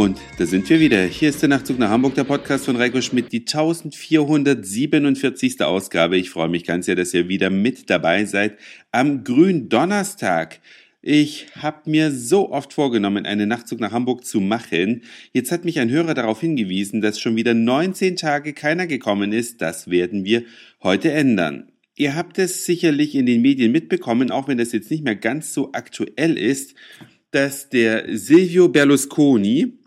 Und da sind wir wieder. Hier ist der Nachtzug nach Hamburg, der Podcast von Reiko Schmidt, die 1447. Ausgabe. Ich freue mich ganz sehr, dass ihr wieder mit dabei seid am Gründonnerstag. Ich habe mir so oft vorgenommen, einen Nachtzug nach Hamburg zu machen. Jetzt hat mich ein Hörer darauf hingewiesen, dass schon wieder 19 Tage keiner gekommen ist. Das werden wir heute ändern. Ihr habt es sicherlich in den Medien mitbekommen, auch wenn das jetzt nicht mehr ganz so aktuell ist, dass der Silvio Berlusconi,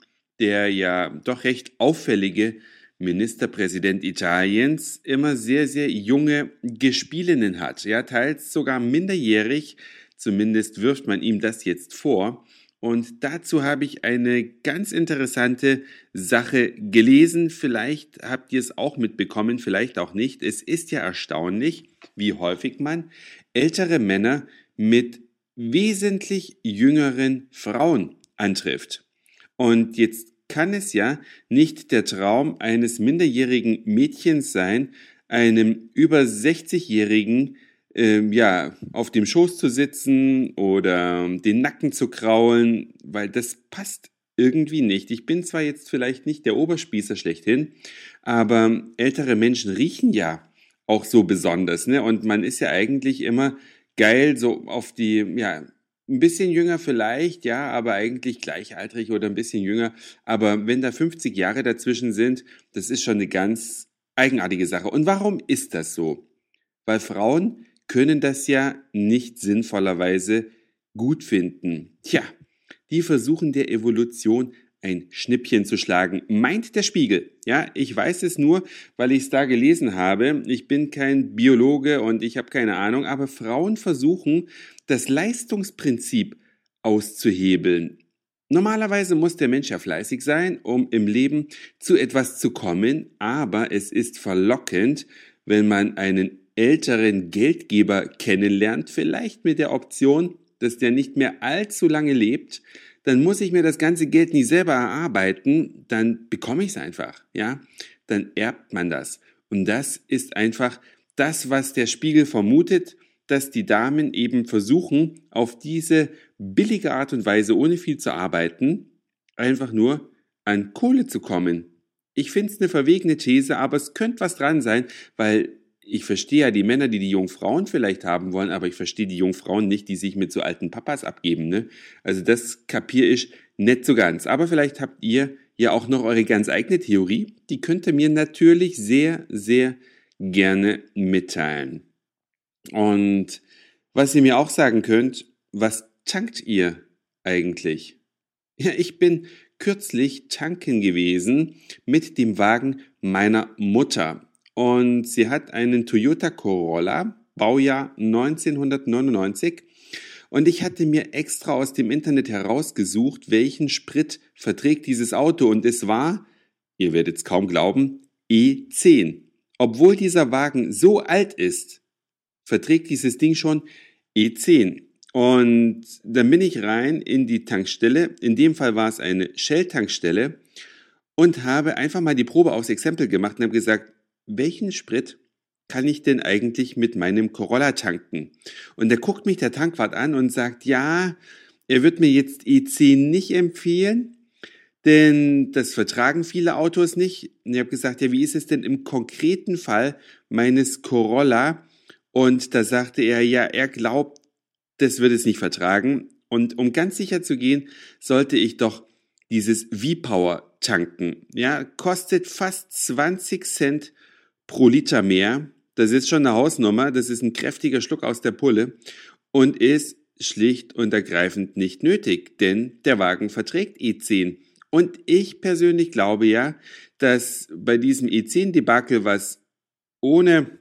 der ja doch recht auffällige Ministerpräsident Italiens, immer sehr, sehr junge Gespielinnen hat. Ja, teils sogar minderjährig. Zumindest wirft man ihm das jetzt vor. Und dazu habe ich eine ganz interessante Sache gelesen. Vielleicht habt ihr es auch mitbekommen, vielleicht auch nicht. Es ist ja erstaunlich, wie häufig man ältere Männer mit wesentlich jüngeren Frauen antrifft. Und jetzt kann es ja nicht der Traum eines minderjährigen Mädchens sein, einem über 60-jährigen ähm, ja, auf dem Schoß zu sitzen oder den Nacken zu kraulen, weil das passt irgendwie nicht. Ich bin zwar jetzt vielleicht nicht der Oberspießer schlechthin, aber ältere Menschen riechen ja auch so besonders, ne? Und man ist ja eigentlich immer geil so auf die, ja, ein bisschen jünger vielleicht, ja, aber eigentlich gleichaltrig oder ein bisschen jünger. Aber wenn da 50 Jahre dazwischen sind, das ist schon eine ganz eigenartige Sache. Und warum ist das so? Weil Frauen können das ja nicht sinnvollerweise gut finden. Tja, die versuchen der Evolution ein Schnippchen zu schlagen, meint der Spiegel. Ja, ich weiß es nur, weil ich es da gelesen habe. Ich bin kein Biologe und ich habe keine Ahnung, aber Frauen versuchen, das Leistungsprinzip auszuhebeln. Normalerweise muss der Mensch ja fleißig sein, um im Leben zu etwas zu kommen, aber es ist verlockend, wenn man einen älteren Geldgeber kennenlernt, vielleicht mit der Option, dass der nicht mehr allzu lange lebt, dann muss ich mir das ganze Geld nie selber erarbeiten, dann bekomme ich es einfach, ja? Dann erbt man das. Und das ist einfach das, was der Spiegel vermutet, dass die Damen eben versuchen, auf diese billige Art und Weise, ohne viel zu arbeiten, einfach nur an Kohle zu kommen. Ich finde es eine verwegene These, aber es könnte was dran sein, weil ich verstehe ja die Männer, die die jungen Frauen vielleicht haben wollen, aber ich verstehe die jungen Frauen nicht, die sich mit so alten Papas abgeben. Ne? Also das kapiere ich nicht so ganz. Aber vielleicht habt ihr ja auch noch eure ganz eigene Theorie. Die könnt ihr mir natürlich sehr, sehr gerne mitteilen. Und was ihr mir auch sagen könnt, was tankt ihr eigentlich? Ja, ich bin kürzlich tanken gewesen mit dem Wagen meiner Mutter. Und sie hat einen Toyota Corolla, Baujahr 1999. Und ich hatte mir extra aus dem Internet herausgesucht, welchen Sprit verträgt dieses Auto. Und es war, ihr werdet es kaum glauben, E10. Obwohl dieser Wagen so alt ist, verträgt dieses Ding schon E10. Und dann bin ich rein in die Tankstelle. In dem Fall war es eine Shell-Tankstelle und habe einfach mal die Probe aufs Exempel gemacht und habe gesagt, welchen Sprit kann ich denn eigentlich mit meinem Corolla tanken? Und da guckt mich der Tankwart an und sagt, ja, er wird mir jetzt E10 nicht empfehlen, denn das vertragen viele Autos nicht. Und ich habe gesagt, ja, wie ist es denn im konkreten Fall meines Corolla? Und da sagte er, ja, er glaubt, das wird es nicht vertragen. Und um ganz sicher zu gehen, sollte ich doch dieses V-Power tanken. Ja, kostet fast 20 Cent pro Liter mehr. Das ist schon eine Hausnummer. Das ist ein kräftiger Schluck aus der Pulle und ist schlicht und ergreifend nicht nötig, denn der Wagen verträgt E10. Und ich persönlich glaube ja, dass bei diesem E10-Debakel, was ohne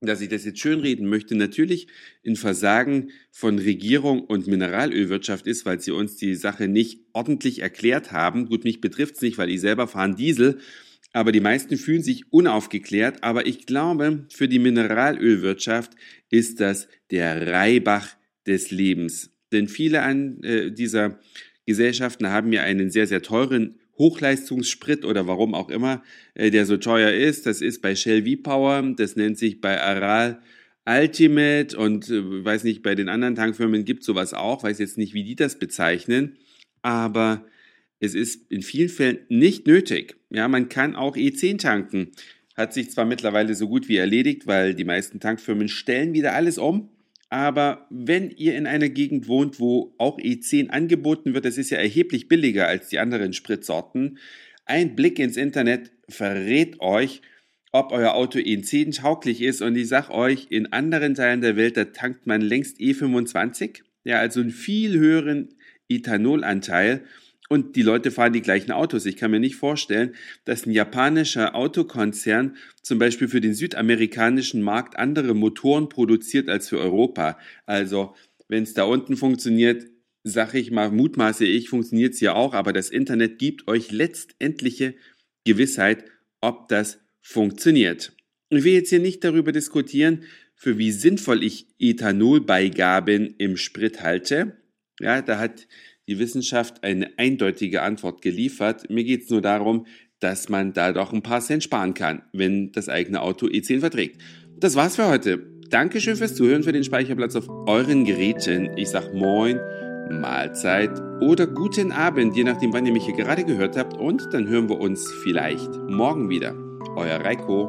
dass ich das jetzt schönreden möchte, natürlich ein Versagen von Regierung und Mineralölwirtschaft ist, weil sie uns die Sache nicht ordentlich erklärt haben. Gut, mich betrifft's nicht, weil ich selber fahren Diesel aber die meisten fühlen sich unaufgeklärt. Aber ich glaube, für die Mineralölwirtschaft ist das der Reibach des Lebens. Denn viele an äh, dieser Gesellschaften haben ja einen sehr, sehr teuren Hochleistungssprit oder warum auch immer, äh, der so teuer ist. Das ist bei Shell V-Power, das nennt sich bei Aral Ultimate und äh, weiß nicht, bei den anderen Tankfirmen gibt sowas auch, weiß jetzt nicht, wie die das bezeichnen. Aber es ist in vielen Fällen nicht nötig. Ja, man kann auch E10 tanken. Hat sich zwar mittlerweile so gut wie erledigt, weil die meisten Tankfirmen stellen wieder alles um. Aber wenn ihr in einer Gegend wohnt, wo auch E10 angeboten wird, das ist ja erheblich billiger als die anderen Spritsorten, ein Blick ins Internet verrät euch, ob euer Auto E10 tauglich ist. Und ich sag euch, in anderen Teilen der Welt, da tankt man längst E25. Ja, also einen viel höheren Ethanolanteil und die Leute fahren die gleichen Autos. Ich kann mir nicht vorstellen, dass ein japanischer Autokonzern zum Beispiel für den südamerikanischen Markt andere Motoren produziert als für Europa. Also, wenn es da unten funktioniert, sag ich mal, mutmaße ich, funktioniert es ja auch, aber das Internet gibt euch letztendliche Gewissheit, ob das funktioniert. Ich will jetzt hier nicht darüber diskutieren, für wie sinnvoll ich Ethanolbeigaben im Sprit halte. Ja, da hat die Wissenschaft eine eindeutige Antwort geliefert. Mir geht es nur darum, dass man da doch ein paar Cent sparen kann, wenn das eigene Auto E10 verträgt. Das war's für heute. Dankeschön fürs Zuhören, für den Speicherplatz auf euren Geräten. Ich sag Moin, Mahlzeit oder guten Abend, je nachdem, wann ihr mich hier gerade gehört habt. Und dann hören wir uns vielleicht morgen wieder. Euer Reiko.